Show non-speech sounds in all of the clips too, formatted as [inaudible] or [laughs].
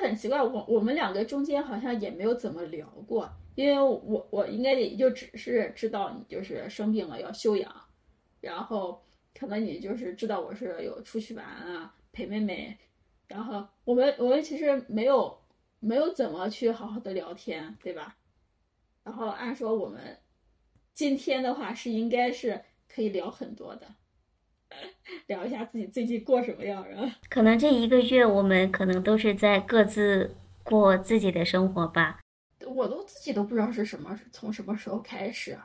很奇怪，我我们两个中间好像也没有怎么聊过，因为我我应该也就只是知道你就是生病了要休养，然后可能你就是知道我是有出去玩啊陪妹妹，然后我们我们其实没有没有怎么去好好的聊天，对吧？然后按说我们今天的话是应该是可以聊很多的。[laughs] 聊一下自己最近过什么样啊？可能这一个月我们可能都是在各自过自己的生活吧。我都自己都不知道是什么，从什么时候开始，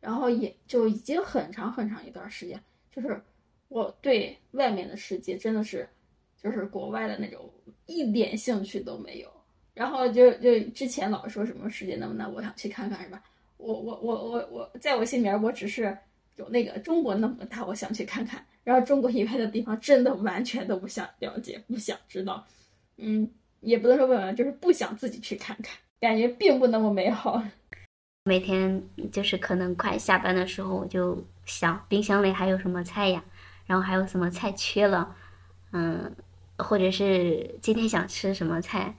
然后也就已经很长很长一段时间，就是我对外面的世界真的是，就是国外的那种一点兴趣都没有。然后就就之前老说什么世界那么大，我想去看看，是吧？我我我我我在我心里面，我只是。有那个中国那么大，我想去看看。然后中国以外的地方，真的完全都不想了解，不想知道。嗯，也不能说不想，就是不想自己去看看，感觉并不那么美好。[laughs] 每天就是可能快下班的时候，我就想冰箱里还有什么菜呀，然后还有什么菜缺了，嗯，或者是今天想吃什么菜，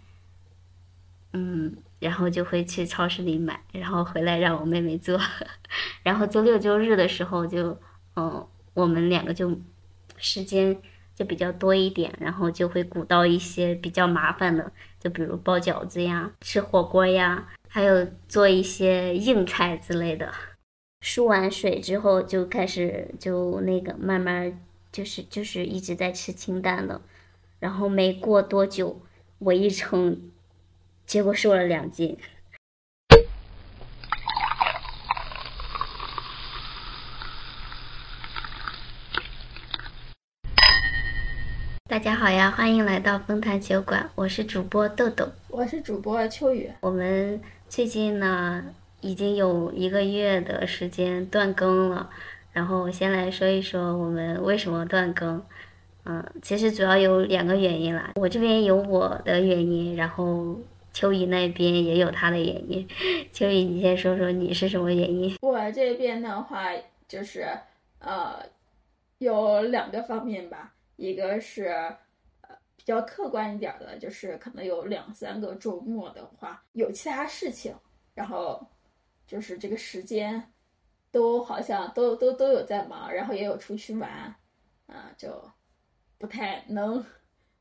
嗯。然后就会去超市里买，然后回来让我妹妹做，[laughs] 然后周六周日的时候就，嗯，我们两个就时间就比较多一点，然后就会鼓捣一些比较麻烦的，就比如包饺子呀、吃火锅呀，还有做一些硬菜之类的。输完水之后就开始就那个慢慢就是就是一直在吃清淡的，然后没过多久我一称。结果瘦了两斤。大家好呀，欢迎来到丰潭酒馆，我是主播豆豆，我是主播秋雨。我们最近呢已经有一个月的时间断更了，然后先来说一说我们为什么断更。嗯，其实主要有两个原因啦，我这边有我的原因，然后。秋雨那边也有他的原因，秋雨，你先说说你是什么原因？我这边的话就是，呃，有两个方面吧，一个是呃比较客观一点的，就是可能有两三个周末的话有其他事情，然后就是这个时间都好像都都都有在忙，然后也有出去玩，啊，就不太能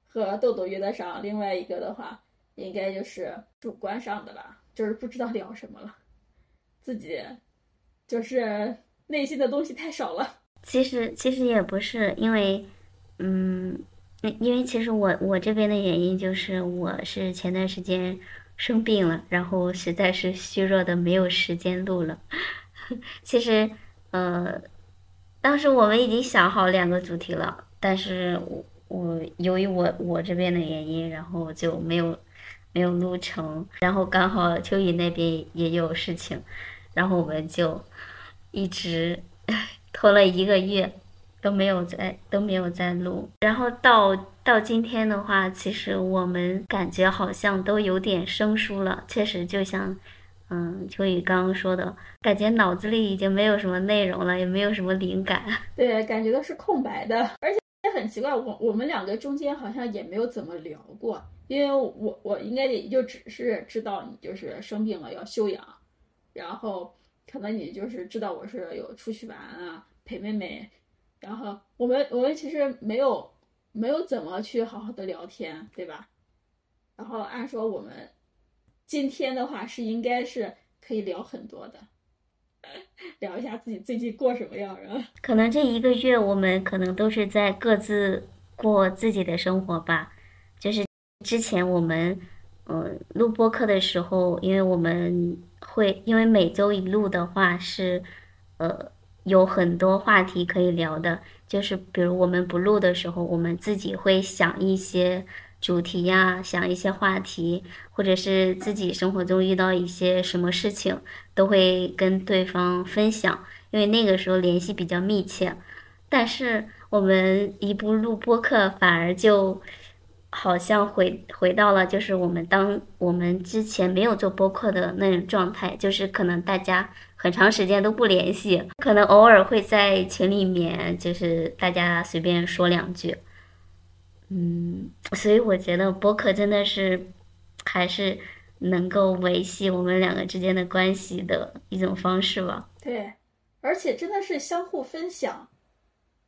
和豆豆约得上。另外一个的话。应该就是主观上的吧，就是不知道聊什么了，自己就是内心的东西太少了。其实其实也不是，因为，嗯，因为其实我我这边的原因就是我是前段时间生病了，然后实在是虚弱的没有时间录了。[laughs] 其实，呃，当时我们已经想好两个主题了，但是我我由于我我这边的原因，然后就没有。没有录成，然后刚好秋雨那边也有事情，然后我们就一直拖了一个月都没有在都没有在录，然后到到今天的话，其实我们感觉好像都有点生疏了，确实就像嗯秋雨刚刚说的，感觉脑子里已经没有什么内容了，也没有什么灵感，[laughs] 对，感觉都是空白的，而且也很奇怪，我我们两个中间好像也没有怎么聊过。因为我我应该也就只是知道你就是生病了要休养，然后可能你就是知道我是有出去玩啊陪妹妹，然后我们我们其实没有没有怎么去好好的聊天，对吧？然后按说我们今天的话是应该是可以聊很多的，[laughs] 聊一下自己最近过什么样啊？可能这一个月我们可能都是在各自过自己的生活吧，就是。之前我们，嗯，录播课的时候，因为我们会，因为每周一录的话是，呃，有很多话题可以聊的。就是比如我们不录的时候，我们自己会想一些主题呀，想一些话题，或者是自己生活中遇到一些什么事情，都会跟对方分享。因为那个时候联系比较密切。但是我们一不录播课，反而就。好像回回到了，就是我们当我们之前没有做播客的那种状态，就是可能大家很长时间都不联系，可能偶尔会在群里面，就是大家随便说两句，嗯，所以我觉得播客真的是还是能够维系我们两个之间的关系的一种方式吧。对，而且真的是相互分享，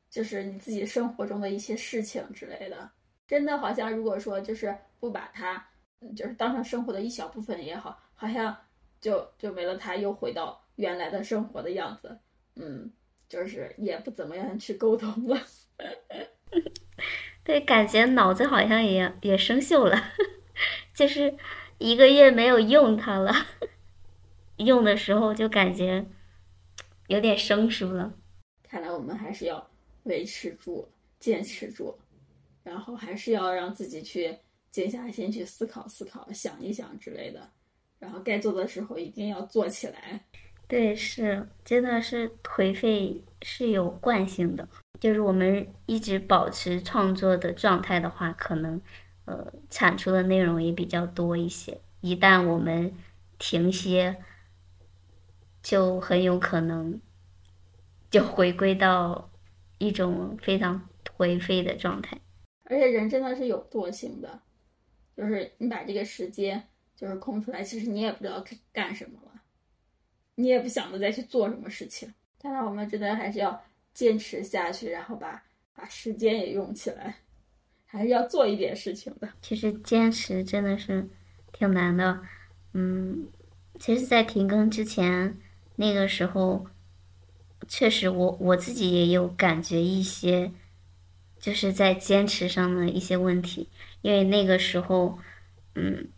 就是你自己生活中的一些事情之类的。真的好像如果说就是不把它，就是当成生活的一小部分也好，好像就就没了它，又回到原来的生活的样子。嗯，就是也不怎么样去沟通了。[laughs] 对，感觉脑子好像也也生锈了，[laughs] 就是一个月没有用它了，[laughs] 用的时候就感觉有点生疏了。看来我们还是要维持住、坚持住，然后还是要让自己去静下心去思考、思考、想一想之类的，然后该做的时候一定要做起来。对，是，真的是颓废是有惯性的。就是我们一直保持创作的状态的话，可能，呃，产出的内容也比较多一些。一旦我们停歇，就很有可能就回归到一种非常颓废的状态。而且人真的是有惰性的，就是你把这个时间就是空出来，其实你也不知道干什么了，你也不想着再去做什么事情。当然，我们真的还是要。坚持下去，然后把把时间也用起来，还是要做一点事情的。其实坚持真的是挺难的，嗯，其实，在停更之前，那个时候，确实我我自己也有感觉一些，就是在坚持上的一些问题，因为那个时候，嗯，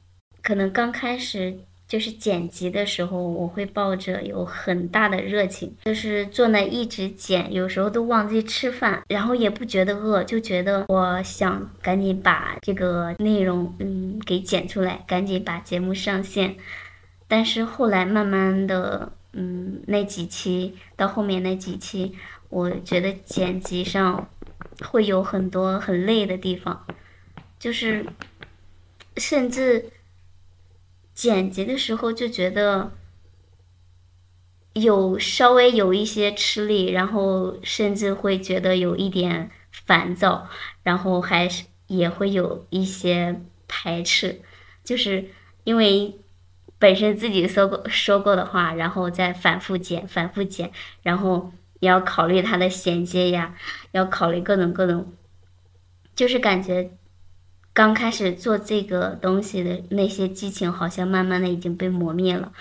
可能刚开始。就是剪辑的时候，我会抱着有很大的热情，就是坐那一直剪，有时候都忘记吃饭，然后也不觉得饿，就觉得我想赶紧把这个内容嗯给剪出来，赶紧把节目上线。但是后来慢慢的，嗯，那几期到后面那几期，我觉得剪辑上会有很多很累的地方，就是甚至。剪辑的时候就觉得有稍微有一些吃力，然后甚至会觉得有一点烦躁，然后还是也会有一些排斥，就是因为本身自己说过说过的话，然后再反复剪，反复剪，然后也要考虑它的衔接呀，要考虑各种各种，就是感觉。刚开始做这个东西的那些激情，好像慢慢的已经被磨灭了，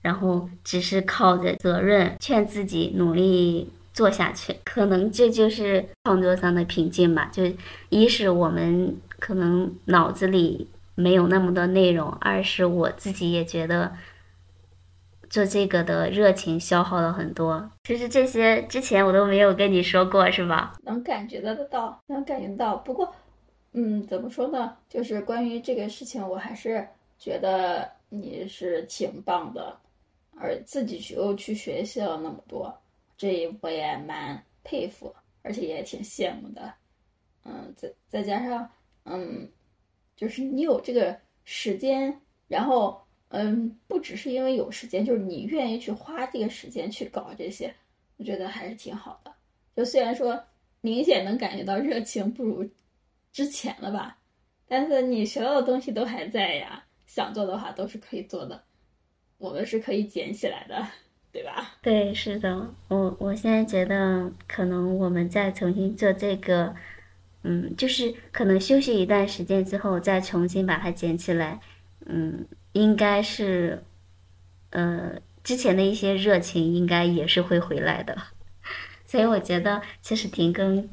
然后只是靠着责任劝自己努力做下去。可能这就是创作上的瓶颈吧。就一是我们可能脑子里没有那么多内容，二是我自己也觉得做这个的热情消耗了很多。其实这些之前我都没有跟你说过，是吧？能感觉得到，能感觉到。不过。嗯，怎么说呢？就是关于这个事情，我还是觉得你是挺棒的，而自己去又去学习了那么多，这我也蛮佩服，而且也挺羡慕的。嗯，再再加上，嗯，就是你有这个时间，然后，嗯，不只是因为有时间，就是你愿意去花这个时间去搞这些，我觉得还是挺好的。就虽然说明显能感觉到热情不如。之前了吧，但是你学到的东西都还在呀，想做的话都是可以做的，我们是可以捡起来的，对吧？对，是的，我我现在觉得可能我们再重新做这个，嗯，就是可能休息一段时间之后再重新把它捡起来，嗯，应该是，呃，之前的一些热情应该也是会回来的，[laughs] 所以我觉得其实停更，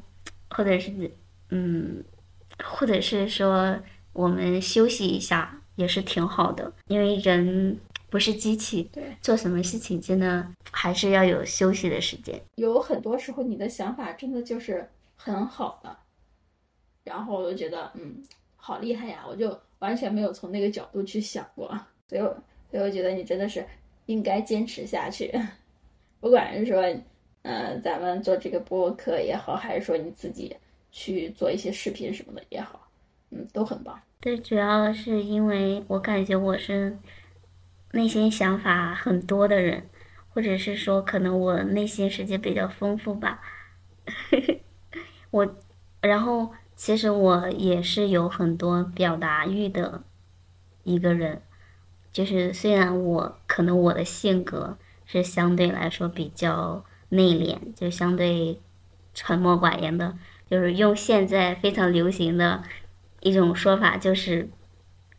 或者是嗯。或者是说我们休息一下也是挺好的，因为人不是机器，对，做什么事情真的还是要有休息的时间。有很多时候你的想法真的就是很好的，然后我就觉得嗯，好厉害呀！我就完全没有从那个角度去想过，所以所以我觉得你真的是应该坚持下去，[laughs] 不管是说嗯咱们做这个播客也好，还是说你自己。去做一些视频什么的也好，嗯，都很棒。对，主要是因为我感觉我是内心想法很多的人，或者是说可能我内心世界比较丰富吧。[laughs] 我，然后其实我也是有很多表达欲的一个人，就是虽然我可能我的性格是相对来说比较内敛，就相对沉默寡言的，就是用现在非常流行的一种说法，就是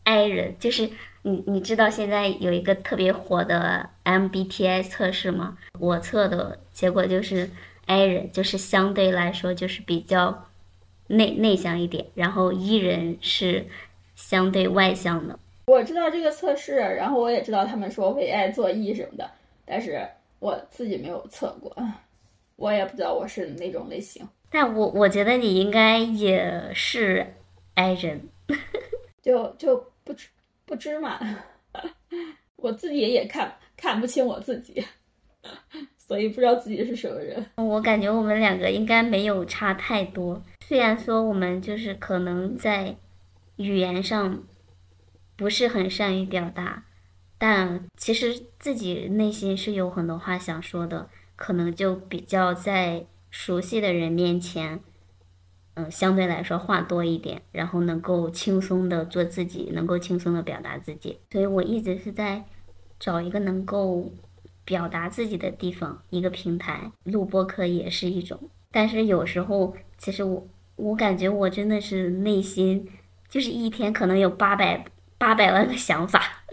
I 人，就是你你知道现在有一个特别火的 MBTI 测试吗？我测的结果就是 I 人，就是相对来说就是比较。内内向一点，然后 E 人是相对外向的。我知道这个测试，然后我也知道他们说为爱做 E 什么的，但是我自己没有测过，我也不知道我是哪种类型。但我我觉得你应该也是 I 人，[laughs] 就就不知不知嘛，我自己也看看不清我自己，所以不知道自己是什么人。[laughs] 我感觉我们两个应该没有差太多。虽然说我们就是可能在语言上不是很善于表达，但其实自己内心是有很多话想说的，可能就比较在熟悉的人面前，嗯，相对来说话多一点，然后能够轻松的做自己，能够轻松的表达自己。所以我一直是在找一个能够表达自己的地方，一个平台。录播课也是一种，但是有时候其实我。我感觉我真的是内心，就是一天可能有八百八百万个想法，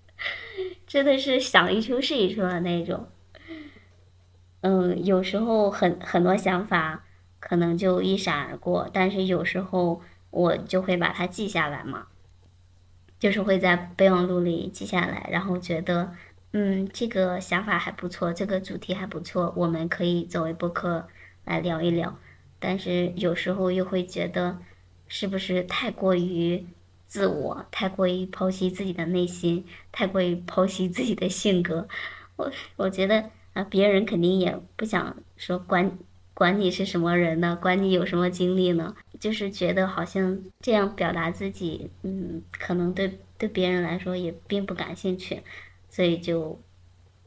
[laughs] 真的是想一出是一出的那种。嗯，有时候很很多想法可能就一闪而过，但是有时候我就会把它记下来嘛，就是会在备忘录里记下来，然后觉得嗯这个想法还不错，这个主题还不错，我们可以作为播客来聊一聊。但是有时候又会觉得，是不是太过于自我，太过于剖析自己的内心，太过于剖析自己的性格。我我觉得啊，别人肯定也不想说管管你是什么人呢，管你有什么经历呢，就是觉得好像这样表达自己，嗯，可能对对别人来说也并不感兴趣，所以就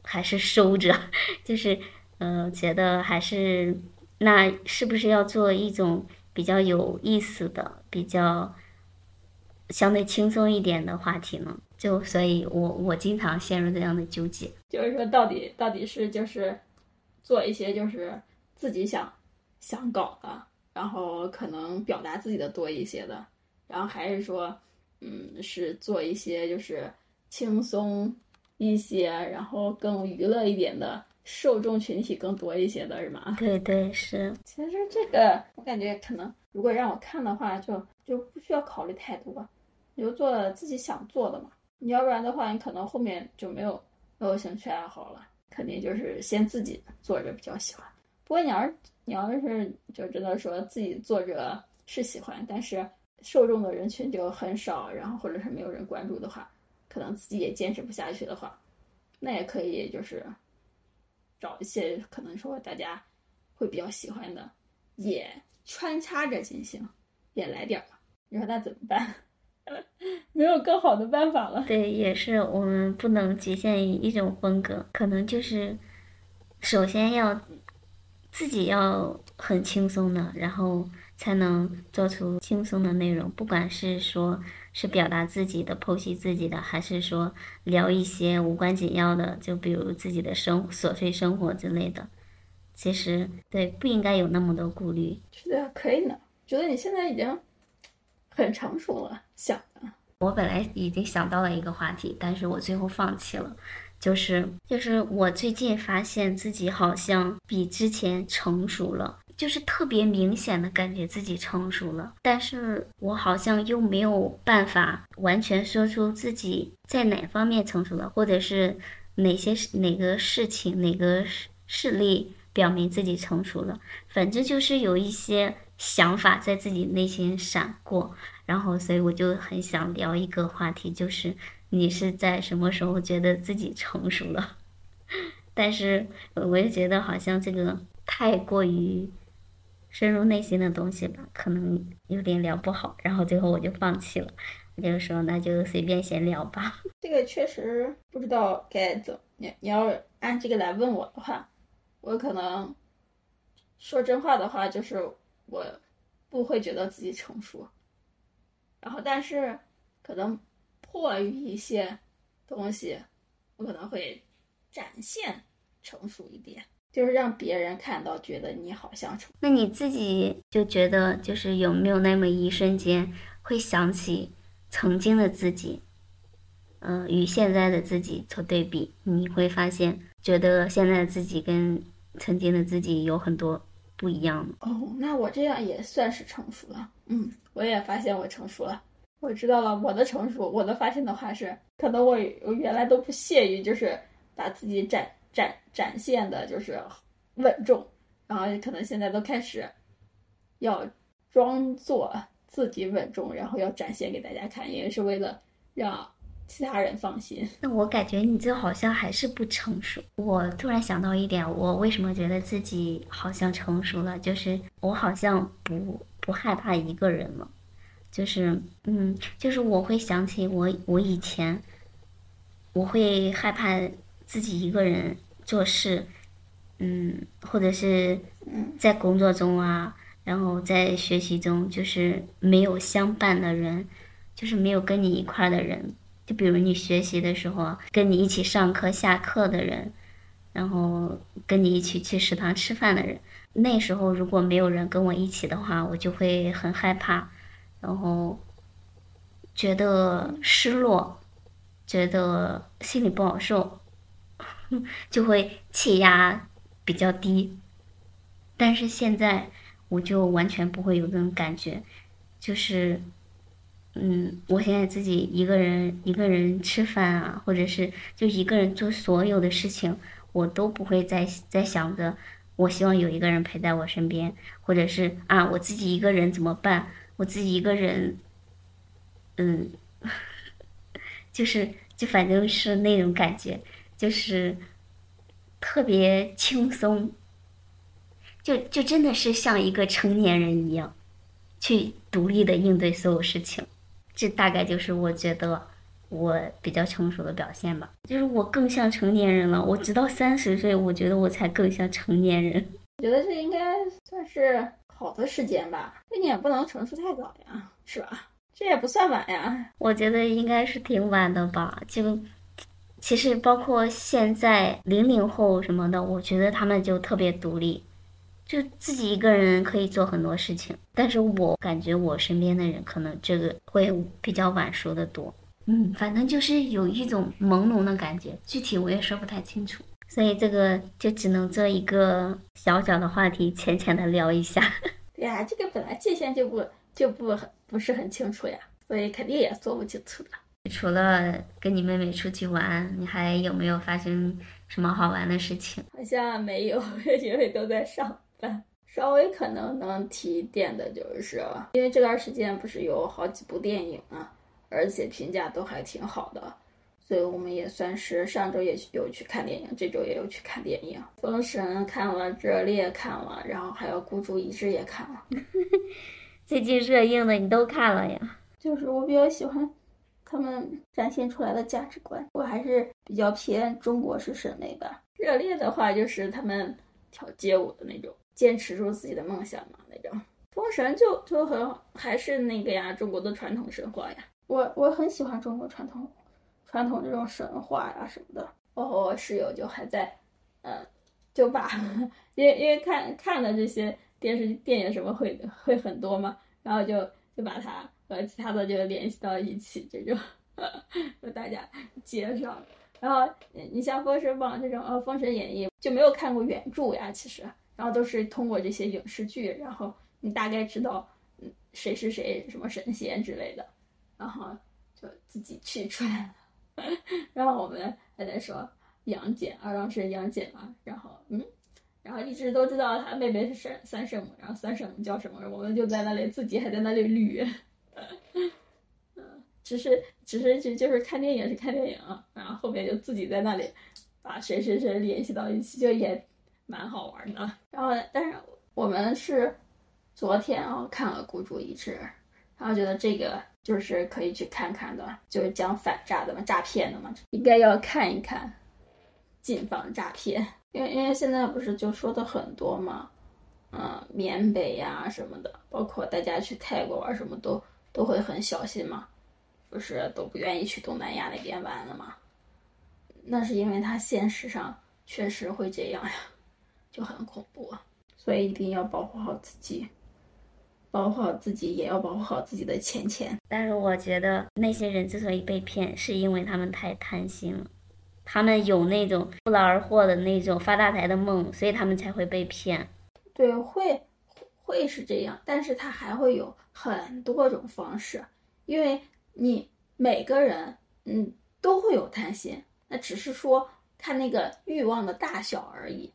还是收着，[laughs] 就是嗯，觉得还是。那是不是要做一种比较有意思的、比较相对轻松一点的话题呢？就所以，我我经常陷入这样的纠结，就是说，到底到底是就是做一些就是自己想想搞的，然后可能表达自己的多一些的，然后还是说，嗯，是做一些就是轻松一些，然后更娱乐一点的。受众群体更多一些的是吗？对对是。其实这个我感觉可能，如果让我看的话，就就不需要考虑太多，你就做自己想做的嘛。你要不然的话，你可能后面就没有没有兴趣爱好了。肯定就是先自己做着比较喜欢。不过你要是你要是就真的说自己做着是喜欢，但是受众的人群就很少，然后或者是没有人关注的话，可能自己也坚持不下去的话，那也可以就是。找一些可能说大家会比较喜欢的，也穿插着进行，也来点儿你说那怎么办？[laughs] 没有更好的办法了。对，也是我们不能局限于一种风格，可能就是首先要自己要很轻松的，然后才能做出轻松的内容，不管是说。是表达自己的、剖析自己的，还是说聊一些无关紧要的，就比如自己的生琐碎生活之类的？其实对，不应该有那么多顾虑。是的，可以呢。觉得你现在已经很成熟了，想的。我本来已经想到了一个话题，但是我最后放弃了。就是就是我最近发现自己好像比之前成熟了。就是特别明显的感觉自己成熟了，但是我好像又没有办法完全说出自己在哪方面成熟了，或者是哪些哪个事情哪个事例表明自己成熟了。反正就是有一些想法在自己内心闪过，然后所以我就很想聊一个话题，就是你是在什么时候觉得自己成熟了？[laughs] 但是我也觉得好像这个太过于。深入内心的东西吧，可能有点聊不好，然后最后我就放弃了。我就说那就随便闲聊吧。[laughs] 这个确实不知道该怎么你你要按这个来问我的话，我可能说真话的话，就是我不会觉得自己成熟。然后，但是可能迫于一些东西，我可能会展现成熟一点，就是让别人看到，觉得你好相处。那你自己就觉得，就是有没有那么一瞬间会想起曾经的自己，嗯，与现在的自己做对比，你会发现，觉得现在的自己跟曾经的自己有很多不一样哦，那我这样也算是成熟了。嗯，我也发现我成熟了。我知道了，我的成熟，我的发现的话是，可能我我原来都不屑于就是把自己展展展现的，就是稳重，然后可能现在都开始要装作自己稳重，然后要展现给大家看，也是为了让其他人放心。那我感觉你这好像还是不成熟。我突然想到一点，我为什么觉得自己好像成熟了，就是我好像不不害怕一个人了。就是，嗯，就是我会想起我，我以前，我会害怕自己一个人做事，嗯，或者是在工作中啊，然后在学习中，就是没有相伴的人，就是没有跟你一块儿的人，就比如你学习的时候，跟你一起上课下课的人，然后跟你一起去食堂吃饭的人，那时候如果没有人跟我一起的话，我就会很害怕。然后觉得失落，觉得心里不好受，[laughs] 就会气压比较低。但是现在我就完全不会有这种感觉，就是，嗯，我现在自己一个人一个人吃饭啊，或者是就一个人做所有的事情，我都不会再再想着，我希望有一个人陪在我身边，或者是啊，我自己一个人怎么办？我自己一个人，嗯，[laughs] 就是就反正是那种感觉，就是特别轻松，就就真的是像一个成年人一样，去独立的应对所有事情。这大概就是我觉得我比较成熟的表现吧。就是我更像成年人了。我直到三十岁，我觉得我才更像成年人。我觉得这应该算是。好的时间吧，那你也不能成熟太早呀，是吧？这也不算晚呀。我觉得应该是挺晚的吧。就其实包括现在零零后什么的，我觉得他们就特别独立，就自己一个人可以做很多事情。但是我感觉我身边的人可能这个会比较晚熟的多。嗯，反正就是有一种朦胧的感觉，具体我也说不太清楚。所以这个就只能做一个小小的话题，浅浅的聊一下。[laughs] 对呀，这个本来界限就不就不不是很清楚呀，所以肯定也说不清楚的。除了跟你妹妹出去玩，你还有没有发生什么好玩的事情？好像没有，[laughs] 因为都在上班。稍微可能能提一点的就是，因为这段时间不是有好几部电影啊，而且评价都还挺好的。所以我们也算是上周也有去看电影，这周也有去看电影，《封神》看了，《热烈》看了，然后还有《孤注一掷》也看了。[laughs] 最近热映的你都看了呀？就是我比较喜欢他们展现出来的价值观，我还是比较偏中国式审美吧。《热烈》的话就是他们跳街舞的那种，坚持住自己的梦想嘛那种。《封神》就就很还是那个呀，中国的传统神话呀。我我很喜欢中国传统。传统这种神话呀什么的，我和我室友就还在，嗯，就把，因为因为看看的这些电视电影什么会会很多嘛，然后就就把它和其他的就联系到一起，这种 [laughs] 和大家介绍。然后你像《封神榜》这种，呃，《封神演义》就没有看过原著呀，其实，然后都是通过这些影视剧，然后你大概知道，嗯，谁是谁，什么神仙之类的，然后就自己去出来了。[laughs] 然后我们还在说杨戬，二郎神杨戬嘛，然后嗯，然后一直都知道他妹妹是三三圣母，然后三圣母叫什么，我们就在那里自己还在那里捋，只是只是就就是看电影是看电影，然后后面就自己在那里把谁谁谁联系到一起，就也蛮好玩的。然后但是我们是昨天啊看了《孤注一掷》，然后觉得这个。就是可以去看看的，就是讲反诈的嘛，诈骗的嘛，应该要看一看，谨防诈骗。因为因为现在不是就说的很多嘛，嗯，缅北呀什么的，包括大家去泰国玩什么都都会很小心嘛，不是都不愿意去东南亚那边玩了吗？那是因为他现实上确实会这样呀，就很恐怖，所以一定要保护好自己，保护好自己，也要保护好自己的钱钱。但是我觉得那些人之所以被骗，是因为他们太贪心了，他们有那种不劳而获的那种发大财的梦，所以他们才会被骗。对，会会是这样，但是他还会有很多种方式，因为你每个人嗯都会有贪心，那只是说看那个欲望的大小而已。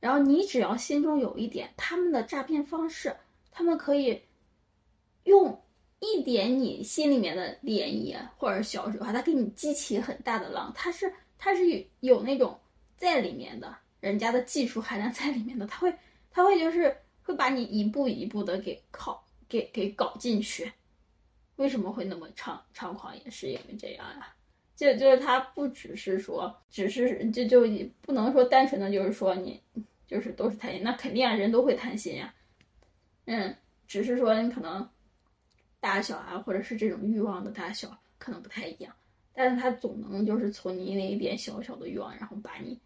然后你只要心中有一点，他们的诈骗方式，他们可以用一点你心里面的涟漪或者小水花，它给你激起很大的浪，它是它是有有那种在里面的，人家的技术含量在里面的，他会。他会就是会把你一步一步的给靠给给搞进去，为什么会那么猖猖狂？也是因为这样呀，就就是他不只是说，只是就就不能说单纯的就是说你就是都是贪心，那肯定啊，人都会贪心呀，嗯，只是说你可能大小啊，或者是这种欲望的大小可能不太一样，但是他总能就是从你那一点小小的欲望，然后把你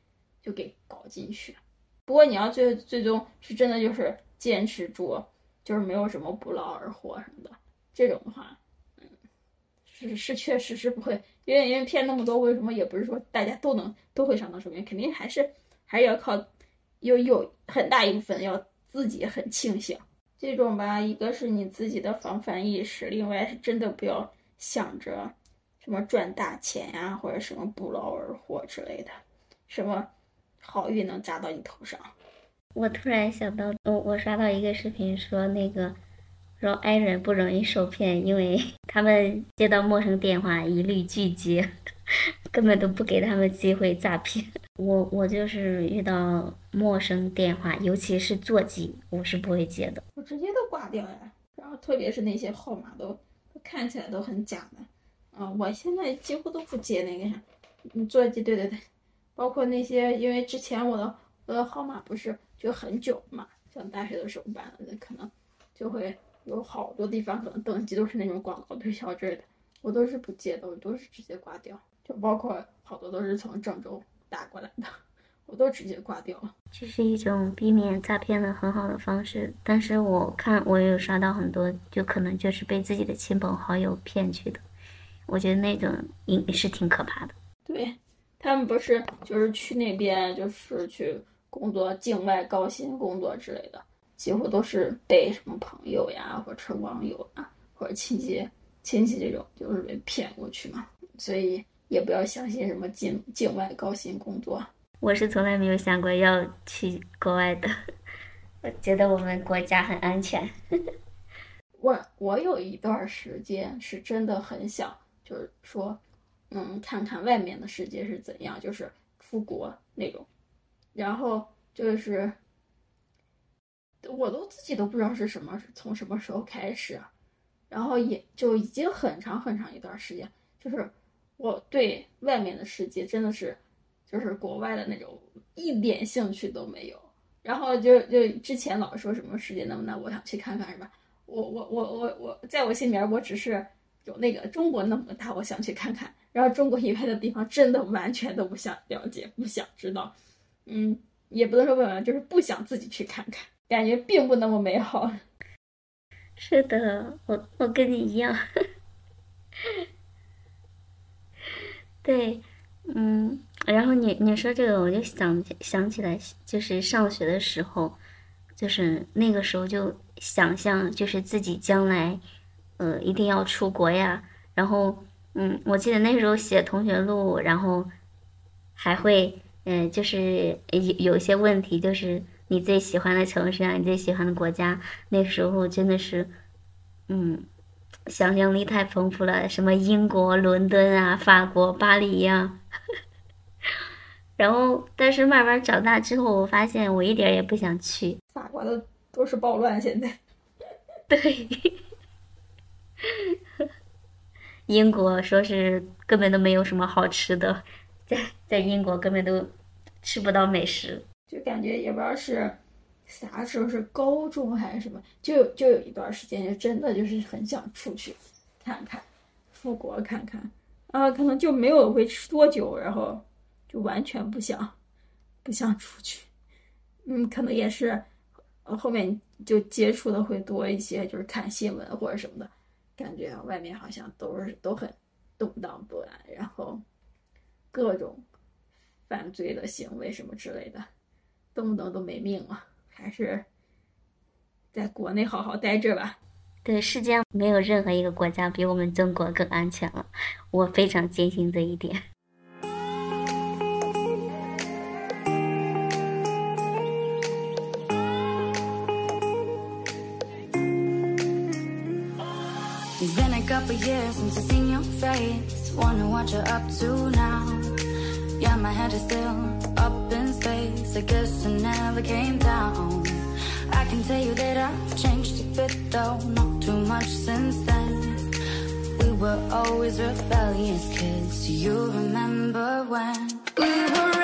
就给搞进去。不过你要最最终是真的就是坚持住，就是没有什么不劳而获什么的这种的话，嗯，是是确实是不会，因为因为骗那么多，为什么也不是说大家都能都会上当受骗，肯定还是还是要靠有有很大一部分要自己很清醒。这种吧，一个是你自己的防范意识，另外是真的不要想着什么赚大钱呀，或者什么不劳而获之类的，什么。好运能砸到你头上。我突然想到，我我刷到一个视频，说那个说 i 人不容易受骗，因为 [laughs] 他们接到陌生电话一律拒接，[laughs] 根本都不给他们机会诈骗。我我就是遇到陌生电话，尤其是座机，我是不会接的，我直接都挂掉呀。然后特别是那些号码都看起来都很假的，嗯，我现在几乎都不接那个啥，嗯，座机，对对对。包括那些，因为之前我的我的号码不是就很久嘛，像大学的时候办的，可能就会有好多地方可能登记都是那种广告推销之类的，我都是不接的，我都是直接挂掉。就包括好多都是从郑州打过来的，我都直接挂掉了。这是一种避免诈骗的很好的方式，但是我看我也有刷到很多，就可能就是被自己的亲朋好友骗去的，我觉得那种也是挺可怕的。对。他们不是就是去那边，就是去工作，境外高薪工作之类的，几乎都是被什么朋友呀，或者网友啊，或者亲戚亲戚这种，就是被骗过去嘛。所以也不要相信什么境境外高薪工作。我是从来没有想过要去国外的，我觉得我们国家很安全。[laughs] 我我有一段时间是真的很想，就是说。嗯，看看外面的世界是怎样，就是出国那种，然后就是，我都自己都不知道是什么，从什么时候开始，然后也就已经很长很长一段时间，就是我对外面的世界真的是，就是国外的那种一点兴趣都没有，然后就就之前老说什么世界那么大，我想去看看，是吧？我我我我我在我心里面，我只是有那个中国那么大，我想去看看。然后中国以外的地方真的完全都不想了解，不想知道，嗯，也不能说不想，就是不想自己去看看，感觉并不那么美好。是的，我我跟你一样。对，嗯，然后你你说这个，我就想想起来，就是上学的时候，就是那个时候就想象，就是自己将来，呃，一定要出国呀，然后。嗯，我记得那时候写同学录，然后还会，嗯，就是有有一些问题，就是你最喜欢的城市啊，你最喜欢的国家。那时候真的是，嗯，想象力太丰富了，什么英国伦敦啊，法国巴黎呀。[laughs] 然后，但是慢慢长大之后，我发现我一点也不想去。法国的都是暴乱，现在。[laughs] 对。英国说是根本都没有什么好吃的，在在英国根本都吃不到美食，就感觉也不知道是啥时候是高中还是什么，就就有一段时间就真的就是很想出去看看，出国看看啊，可能就没有维持多久，然后就完全不想不想出去。嗯，可能也是后面就接触的会多一些，就是看新闻或者什么的，感觉外面好像都是都很动荡不安，然后各种犯罪的行为什么之类的，动不动都没命了。还是在国内好好待着吧。对，世界上没有任何一个国家比我们中国更安全了，我非常坚信这一点。I guess I never came down. I can tell you that I've changed a bit though, not too much since then. We were always rebellious kids. You remember when we were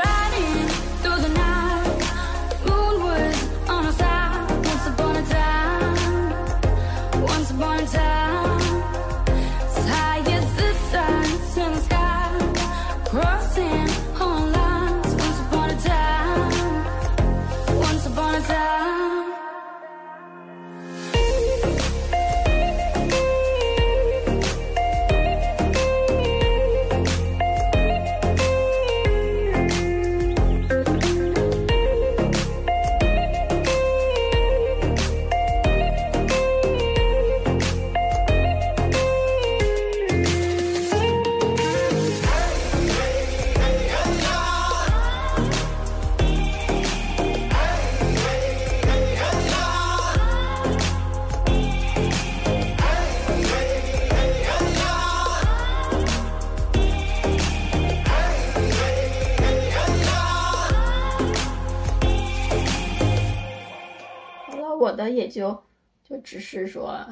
也就就只是说，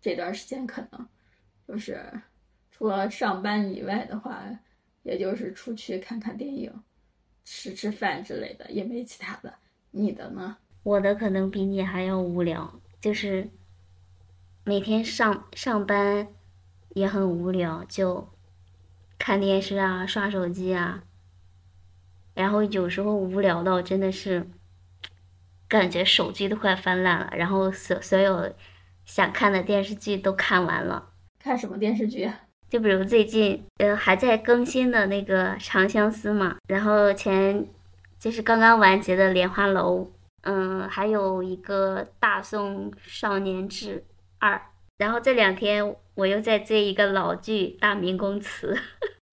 这段时间可能就是除了上班以外的话，也就是出去看看电影、吃吃饭之类的，也没其他的。你的呢？我的可能比你还要无聊，就是每天上上班也很无聊，就看电视啊、刷手机啊，然后有时候无聊到真的是感觉手机都快翻烂了，然后所所有想看的电视剧都看完了。看什么电视剧？就比如最近，呃，还在更新的那个《长相思》嘛，然后前就是刚刚完结的《莲花楼》，嗯，还有一个《大宋少年志二》，然后这两天我又在追一个老剧《大明宫词》。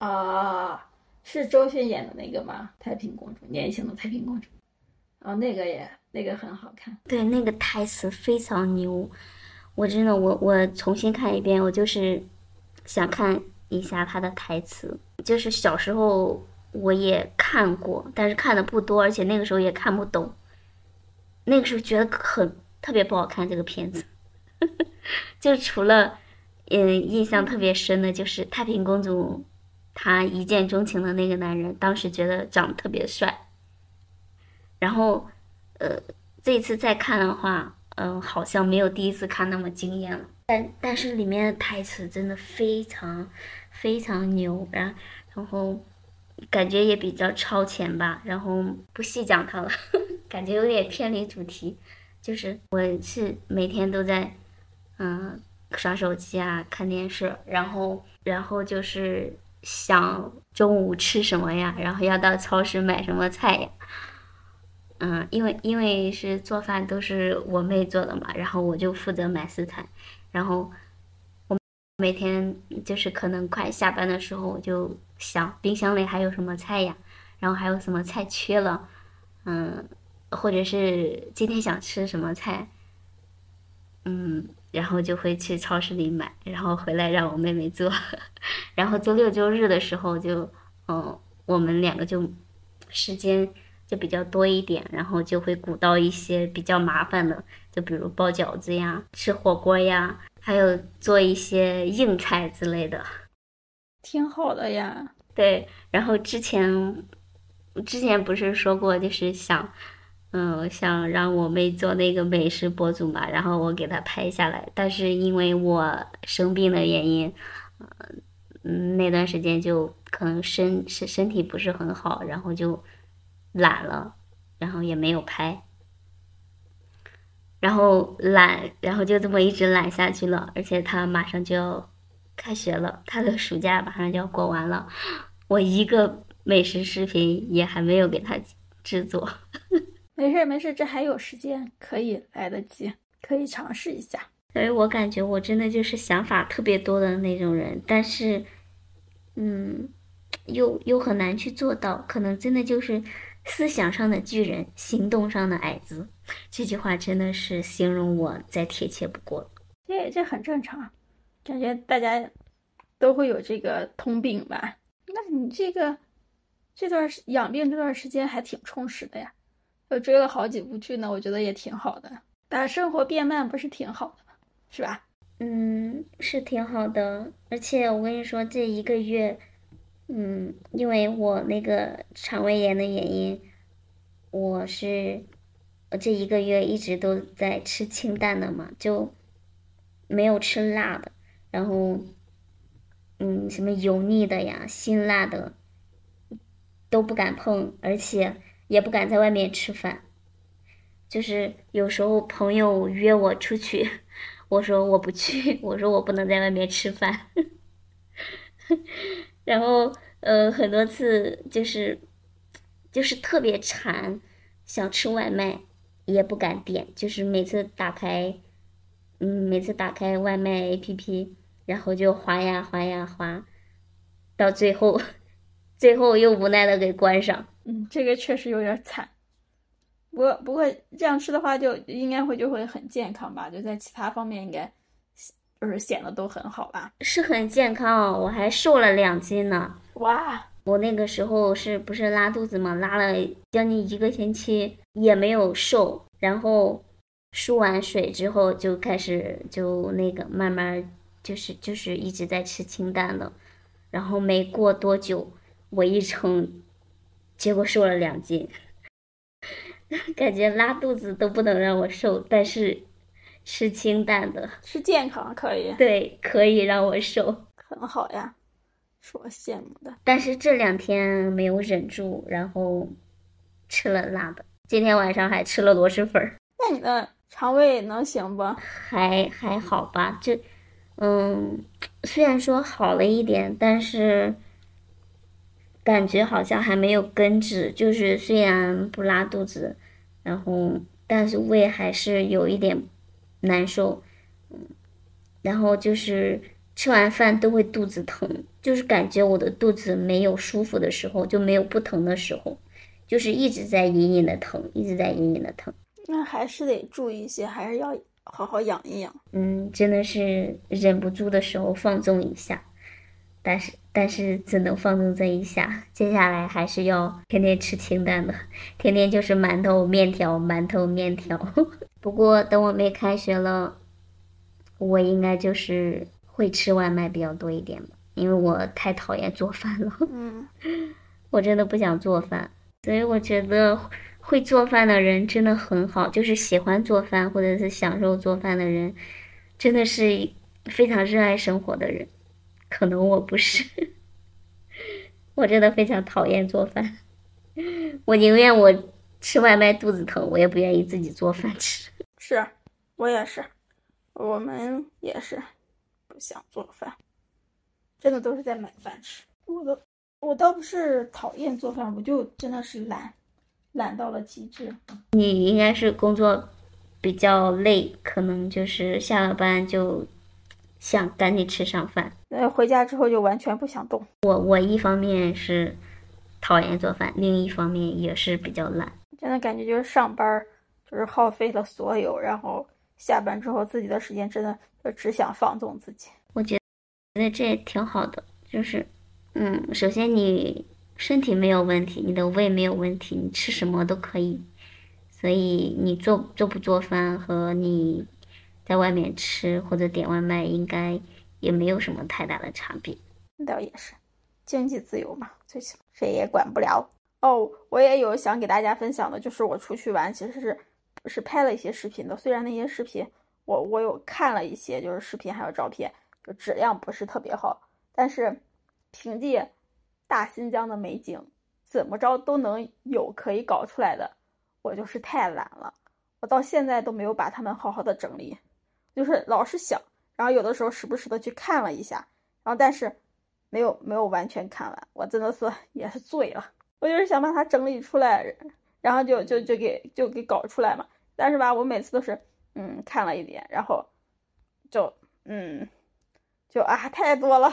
[laughs] 啊，是周迅演的那个吗？太平公主，年轻的太平公主。哦，那个也那个很好看。对，那个台词非常牛，我真的我我重新看一遍，我就是想看一下他的台词。就是小时候我也看过，但是看的不多，而且那个时候也看不懂。那个时候觉得很特别不好看这个片子，[laughs] 就除了嗯印象特别深的就是太平公主，她一见钟情的那个男人，当时觉得长得特别帅。然后，呃，这次再看的话，嗯、好像没有第一次看那么惊艳了。但但是里面的台词真的非常非常牛，然然后感觉也比较超前吧。然后不细讲它了，[laughs] 感觉有点偏离主题。就是我是每天都在，嗯、刷手机啊，看电视，然后然后就是想中午吃什么呀，然后要到超市买什么菜呀。嗯，因为因为是做饭都是我妹做的嘛，然后我就负责买食材，然后我每天就是可能快下班的时候，我就想冰箱里还有什么菜呀，然后还有什么菜缺了，嗯，或者是今天想吃什么菜，嗯，然后就会去超市里买，然后回来让我妹妹做，[laughs] 然后周六周日的时候就，嗯，我们两个就时间。就比较多一点，然后就会鼓捣一些比较麻烦的，就比如包饺子呀、吃火锅呀，还有做一些硬菜之类的。挺好的呀。对，然后之前之前不是说过，就是想嗯，想让我妹做那个美食博主嘛，然后我给她拍下来，但是因为我生病的原因，嗯，那段时间就可能身身身体不是很好，然后就懒了，然后也没有拍，然后懒，然后就这么一直懒下去了，而且他马上就要开学了，他的暑假马上就要过完了，我一个美食视频也还没有给他制作。[laughs] 没事没事，这还有时间，可以来得及，可以尝试一下。所以我感觉我真的就是想法特别多的那种人，但是，嗯，又又很难去做到，可能真的就是思想上的巨人，行动上的矮子。这句话真的是形容我再贴切不过了。这这很正常，感觉大家都会有这个通病吧？那你这个这段养病这段时间还挺充实的呀。又追了好几部剧呢，我觉得也挺好的。把生活变慢不是挺好的吗？是吧？嗯，是挺好的。而且我跟你说，这一个月，嗯，因为我那个肠胃炎的原因，我是我这一个月一直都在吃清淡的嘛，就没有吃辣的，然后，嗯，什么油腻的呀、辛辣的都不敢碰，而且。也不敢在外面吃饭，就是有时候朋友约我出去，[laughs] 我说我不去，[laughs] 我说我不能在外面吃饭。[laughs] 然后呃很多次就是就是特别馋，想吃外卖也不敢点，就是每次打开嗯每次打开外卖 APP，然后就滑呀滑呀滑，到最后 [laughs] 最后又无奈的给关上。嗯，这个确实有点惨，不过不过这样吃的话，就应该会就会很健康吧？就在其他方面应该就是显得都很好吧？是很健康，我还瘦了两斤呢！哇，我那个时候是不是拉肚子嘛？拉了将近一个星期也没有瘦，然后输完水之后就开始就那个慢慢就是就是一直在吃清淡的，然后没过多久我一称。结果瘦了两斤，[laughs] 感觉拉肚子都不能让我瘦，但是吃清淡的，吃健康可以，对，可以让我瘦，很好呀，是我羡慕的。但是这两天没有忍住，然后吃了辣的，今天晚上还吃了螺蛳粉儿。那你的肠胃能行不？还还好吧，就嗯，虽然说好了一点，但是。感觉好像还没有根治，就是虽然不拉肚子，然后但是胃还是有一点难受，嗯，然后就是吃完饭都会肚子疼，就是感觉我的肚子没有舒服的时候就没有不疼的时候，就是一直在隐隐的疼，一直在隐隐的疼。那还是得注意一些，还是要好好养一养。嗯，真的是忍不住的时候放纵一下。但是但是只能放纵这一下，接下来还是要天天吃清淡的，天天就是馒头面条，馒头面条。[laughs] 不过等我妹开学了，我应该就是会吃外卖比较多一点吧，因为我太讨厌做饭了。嗯，[laughs] 我真的不想做饭，所以我觉得会做饭的人真的很好，就是喜欢做饭或者是享受做饭的人，真的是非常热爱生活的人。可能我不是，[laughs] 我真的非常讨厌做饭，[laughs] 我宁愿我吃外卖肚子疼，我也不愿意自己做饭吃。是，我也是，我们也是不想做饭，真的都是在买饭吃。我都，我倒不是讨厌做饭，我就真的是懒，懒到了极致。你应该是工作比较累，可能就是下了班就。想赶紧吃上饭，呃，回家之后就完全不想动。我我一方面是讨厌做饭，另一方面也是比较懒。真的感觉就是上班就是耗费了所有，然后下班之后自己的时间真的就只想放纵自己。我觉得这也挺好的，就是，嗯，首先你身体没有问题，你的胃没有问题，你吃什么都可以，所以你做做不做饭和你。在外面吃或者点外卖，应该也没有什么太大的差别。倒也是，经济自由嘛，最起码谁也管不了。哦，我也有想给大家分享的，就是我出去玩其实是是拍了一些视频的，虽然那些视频我我有看了一些，就是视频还有照片，就质量不是特别好，但是凭借大新疆的美景，怎么着都能有可以搞出来的，我就是太懒了，我到现在都没有把它们好好的整理，就是老是想，然后有的时候时不时的去看了一下，然后但是没有没有完全看完，我真的是 [laughs] 也是醉了。我就是想把它整理出来，然后就就就给就给搞出来嘛。但是吧，我每次都是嗯看了一点，然后就嗯就啊太多了，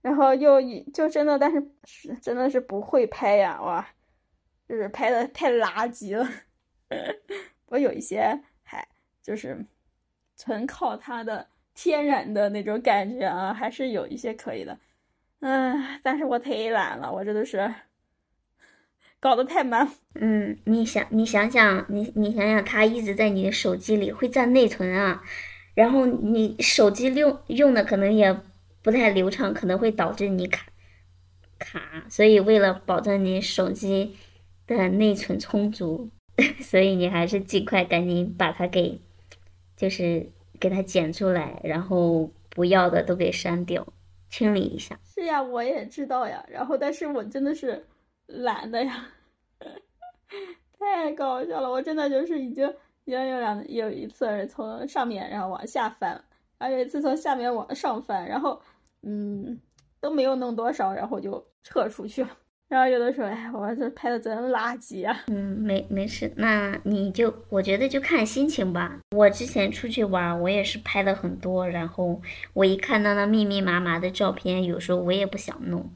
然后又就真的，但是是真的是不会拍呀，哇，就是拍的太垃圾了。[laughs] 我有一些还就是纯靠它的天然的那种感觉啊，还是有一些可以的。嗯，但是我太懒了，我真的是。搞得太慢。[laughs] 嗯，你想，你想想，你你想想，它一直在你的手机里会占内存啊，然后你手机用用的可能也不太流畅，可能会导致你卡卡。所以为了保证你手机的内存充足，[laughs] 所以你还是尽快赶紧把它给，就是给它剪出来，然后不要的都给删掉，清理一下。是呀，我也知道呀。然后，但是我真的是。懒的呀，[laughs] 太搞笑了！我真的就是已经已经有两有一次是从上面然后往下翻，还有一次从下面往上翻，然后嗯都没有弄多少，然后就撤出去了。然后有的时候，哎，我这拍的真垃圾啊！嗯，没没事，那你就我觉得就看心情吧。我之前出去玩，我也是拍了很多，然后我一看到那密密麻麻的照片，有时候我也不想弄。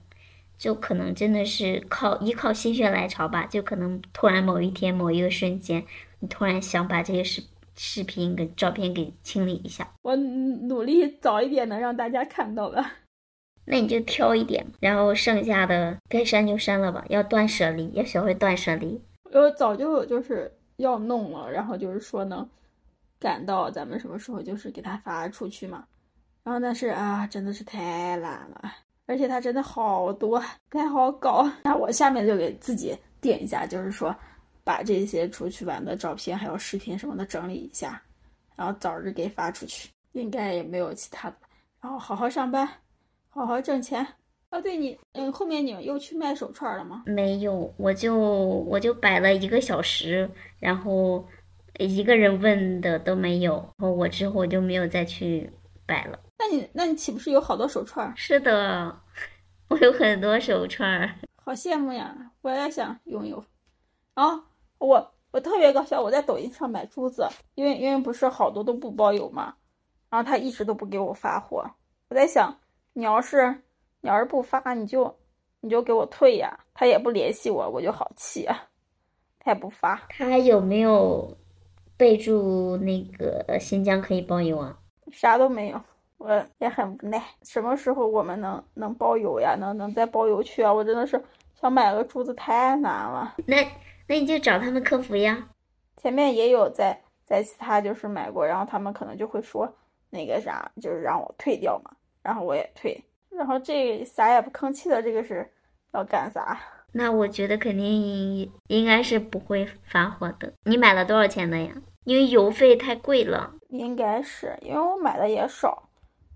就可能真的是靠依靠心血来潮吧，就可能突然某一天某一个瞬间，你突然想把这些视视频跟照片给清理一下。我努力早一点能让大家看到吧。[laughs] 那你就挑一点，然后剩下的该删就删了吧。要断舍离，要学会断舍离。我早就就是要弄了，然后就是说能赶到咱们什么时候就是给它发出去嘛。然后但是啊，真的是太懒了。而且它真的好多，不太好搞。那我下面就给自己点一下，就是说，把这些出去玩的照片还有视频什么的整理一下，然后早日给发出去。应该也没有其他的。然后好好上班，好好挣钱。哦，对你，嗯，后面你们又去卖手串了吗？没有，我就我就摆了一个小时，然后一个人问的都没有。然后我之后就没有再去摆了。那你那你岂不是有好多手串？是的，我有很多手串，好羡慕呀！我也想拥有。啊我我特别搞笑，我在抖音上买珠子，因为因为不是好多都不包邮嘛，然后他一直都不给我发货。我在想，你要是你要是不发，你就你就给我退呀。他也不联系我，我就好气啊。他也不发，他有没有备注那个新疆可以包邮啊？啥都没有。我也很无奈，什么时候我们能能包邮呀？能能再包邮去啊？我真的是想买个珠子太难了。那那你就找他们客服呀。前面也有在在其他就是买过，然后他们可能就会说那个啥，就是让我退掉嘛。然后我也退，然后这啥也不吭气的，这个是要干啥？那我觉得肯定应该是不会发货的。你买了多少钱的呀？因为邮费太贵了。应该是因为我买的也少。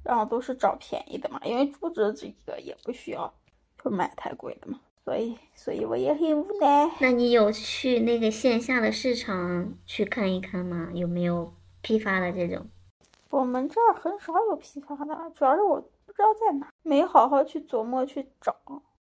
然后都是找便宜的嘛，因为珠子这个也不需要就买太贵的嘛，所以所以我也很无奈。那你有去那个线下的市场去看一看吗？有没有批发的这种？我们这儿很少有批发的，主要是我不知道在哪，没好好去琢磨去找。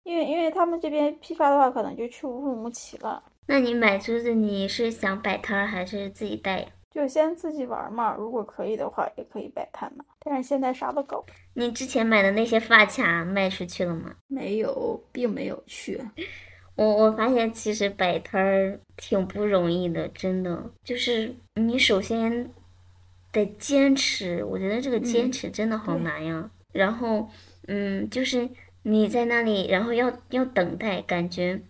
因为因为他们这边批发的话，可能就去乌鲁木齐了。那你买珠子，你是想摆摊儿还是自己戴？就先自己玩嘛，如果可以的话，也可以摆摊嘛。但是现在啥都搞。你之前买的那些发卡卖出去了吗？没有，并没有去。[laughs] 我我发现其实摆摊儿挺不容易的，真的。就是你首先得坚持，我觉得这个坚持真的好难呀。然后，嗯，就是你在那里，然后要要等待，感觉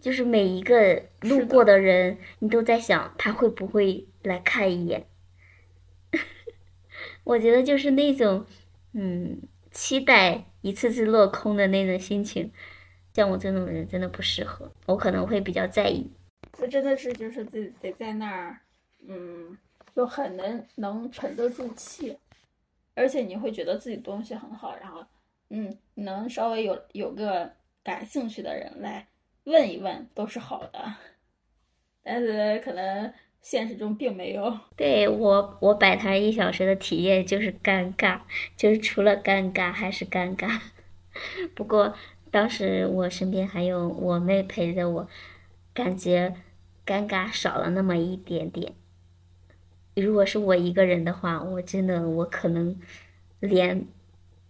就是每一个路过的人，你都在想他会不会。来看一眼，[laughs] 我觉得就是那种，嗯，期待一次次落空的那种心情，像我这种人真的不适合，我可能会比较在意。这真的是就是自己得在那儿，嗯，就很能能沉得住气，而且你会觉得自己东西很好，然后嗯，能稍微有有个感兴趣的人来问一问都是好的，但是可能现实中并没有。[laughs] 对我，我摆摊一小时的体验就是尴尬，就是除了尴尬还是尴尬。[laughs] 不过当时我身边还有我妹陪着我，感觉尴尬少了那么一点点。如果是我一个人的话，我真的我可能连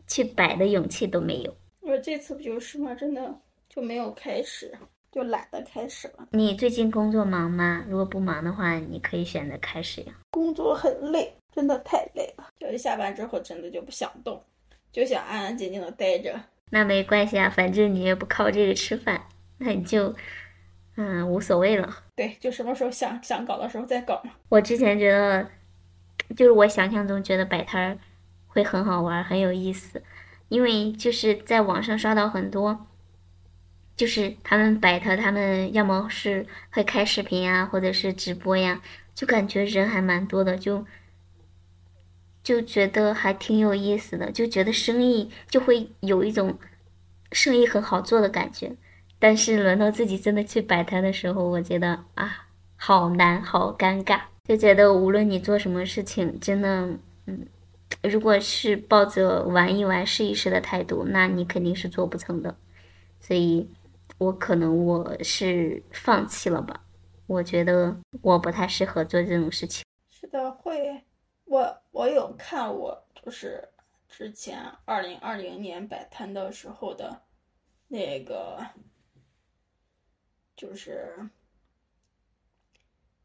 去摆的勇气都没有。我这次不就是吗？真的就没有开始，就懒得开始了。你最近工作忙吗？如果不忙的话，你可以选择开始呀。工作很累，真的太累了。就是下班之后真的就不想动，就想安安静静的待着。那没关系啊，反正你也不靠这个吃饭，那你就，嗯，无所谓了。对，就什么时候想想搞的时候再搞嘛。我之前觉得，就是我想象中觉得摆摊儿会很好玩，很有意思，因为就是在网上刷到很多，就是他们摆摊，他们要么是会开视频呀，或者是直播呀，就感觉人还蛮多的，就。就觉得还挺有意思的，就觉得生意就会有一种生意很好做的感觉。但是轮到自己真的去摆摊的时候，我觉得啊，好难，好尴尬。就觉得无论你做什么事情，真的，嗯，如果是抱着玩一玩、试一试的态度，那你肯定是做不成的。所以，我可能我是放弃了吧。我觉得我不太适合做这种事情。是的，会。我我有看我就是之前二零二零年摆摊的时候的那个，就是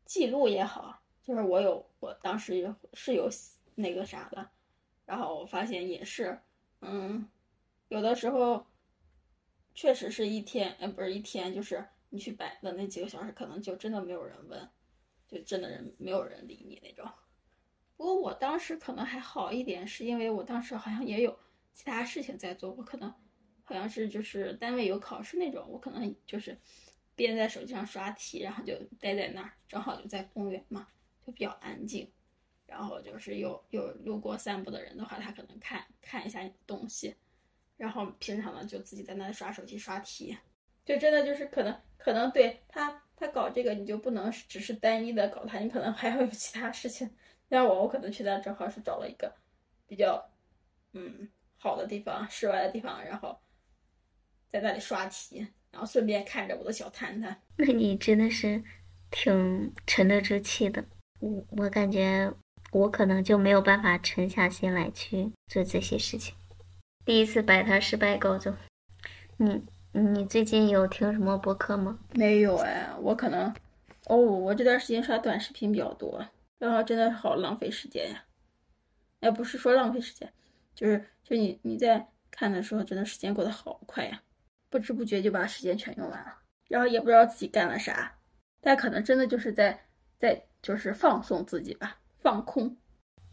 记录也好，就是我有我当时是有那个啥的，然后我发现也是，嗯，有的时候确实是一天，呃，不是一天，就是你去摆的那几个小时，可能就真的没有人问，就真的人没有人理你那种。不过我当时可能还好一点，是因为我当时好像也有其他事情在做，我可能好像是就是单位有考试那种，我可能就是边在手机上刷题，然后就待在那儿，正好就在公园嘛，就比较安静。然后就是有有路过散步的人的话，他可能看看一下你的东西，然后平常呢就自己在那里刷手机刷题，就真的就是可能可能对他他搞这个你就不能只是单一的搞他，你可能还会有其他事情。像我，我可能去那正好是找了一个比较嗯好的地方，室外的地方，然后在那里刷题，然后顺便看着我的小摊摊。那你真的是挺沉得住气的。我我感觉我可能就没有办法沉下心来去做这些事情。第一次摆摊失败告终。你你最近有听什么播客吗？没有哎，我可能哦，我这段时间刷短视频比较多。然后真的好浪费时间呀，哎，不是说浪费时间，就是就你你在看的时候，真的时间过得好快呀，不知不觉就把时间全用完了，然后也不知道自己干了啥，但可能真的就是在在就是放松自己吧，放空。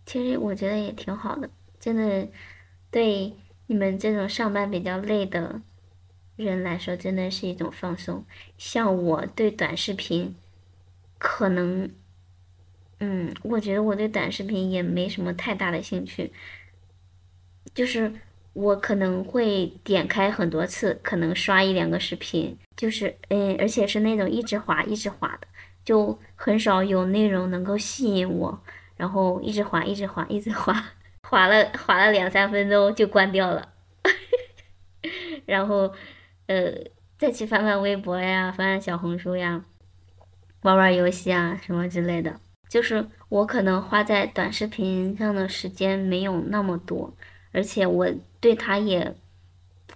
其实我觉得也挺好的，真的，对你们这种上班比较累的人来说，真的是一种放松。像我对短视频，可能。嗯，我觉得我对短视频也没什么太大的兴趣，就是我可能会点开很多次，可能刷一两个视频，就是嗯，而且是那种一直滑一直滑的，就很少有内容能够吸引我，然后一直滑一直滑一直滑，滑了滑了两三分钟就关掉了，[laughs] 然后呃再去翻翻微博呀，翻翻小红书呀，玩玩游戏啊什么之类的。就是我可能花在短视频上的时间没有那么多，而且我对它也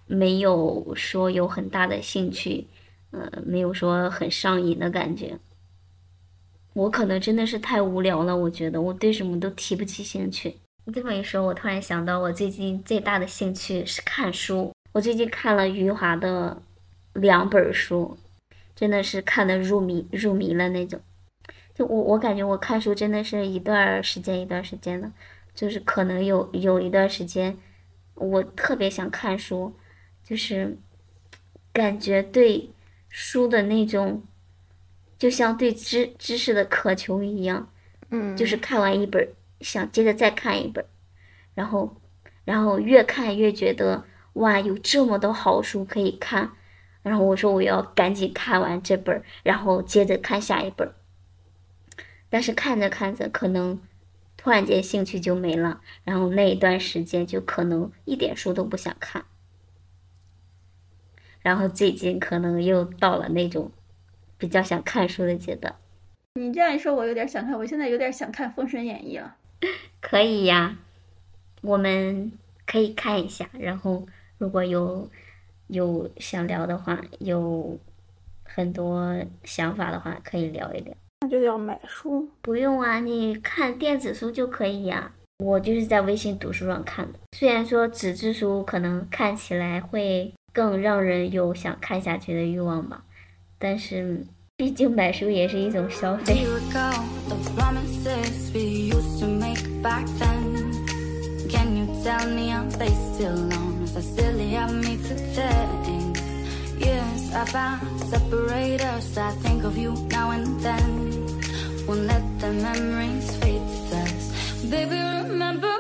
没有说有很大的兴趣，呃，没有说很上瘾的感觉。我可能真的是太无聊了，我觉得我对什么都提不起兴趣。你这么一说，我突然想到，我最近最大的兴趣是看书。我最近看了余华的两本书，真的是看的入迷入迷了那种。就我我感觉我看书真的是一段时间一段时间的，就是可能有有一段时间，我特别想看书，就是感觉对书的那种，就像对知知识的渴求一样，嗯，就是看完一本儿想接着再看一本，然后然后越看越觉得哇，有这么多好书可以看，然后我说我要赶紧看完这本，然后接着看下一本。但是看着看着，可能突然间兴趣就没了，然后那一段时间就可能一点书都不想看。然后最近可能又到了那种比较想看书的阶段。你这样一说，我有点想看，我现在有点想看《封神演义》了。[laughs] 可以呀，我们可以看一下，然后如果有有想聊的话，有很多想法的话，可以聊一聊。那就要买书。不用啊，你看电子书就可以呀。我就是在微信读书上看的，虽然说纸质书可能看起来会更让人有想看下去的欲望吧，但是毕竟买书也是一种消费。Back then? Can you tell me are they still on? Is that silly of me to think? Yes, I found separate us. I think of you now and then. Won't let the memories fade to dust. Baby, remember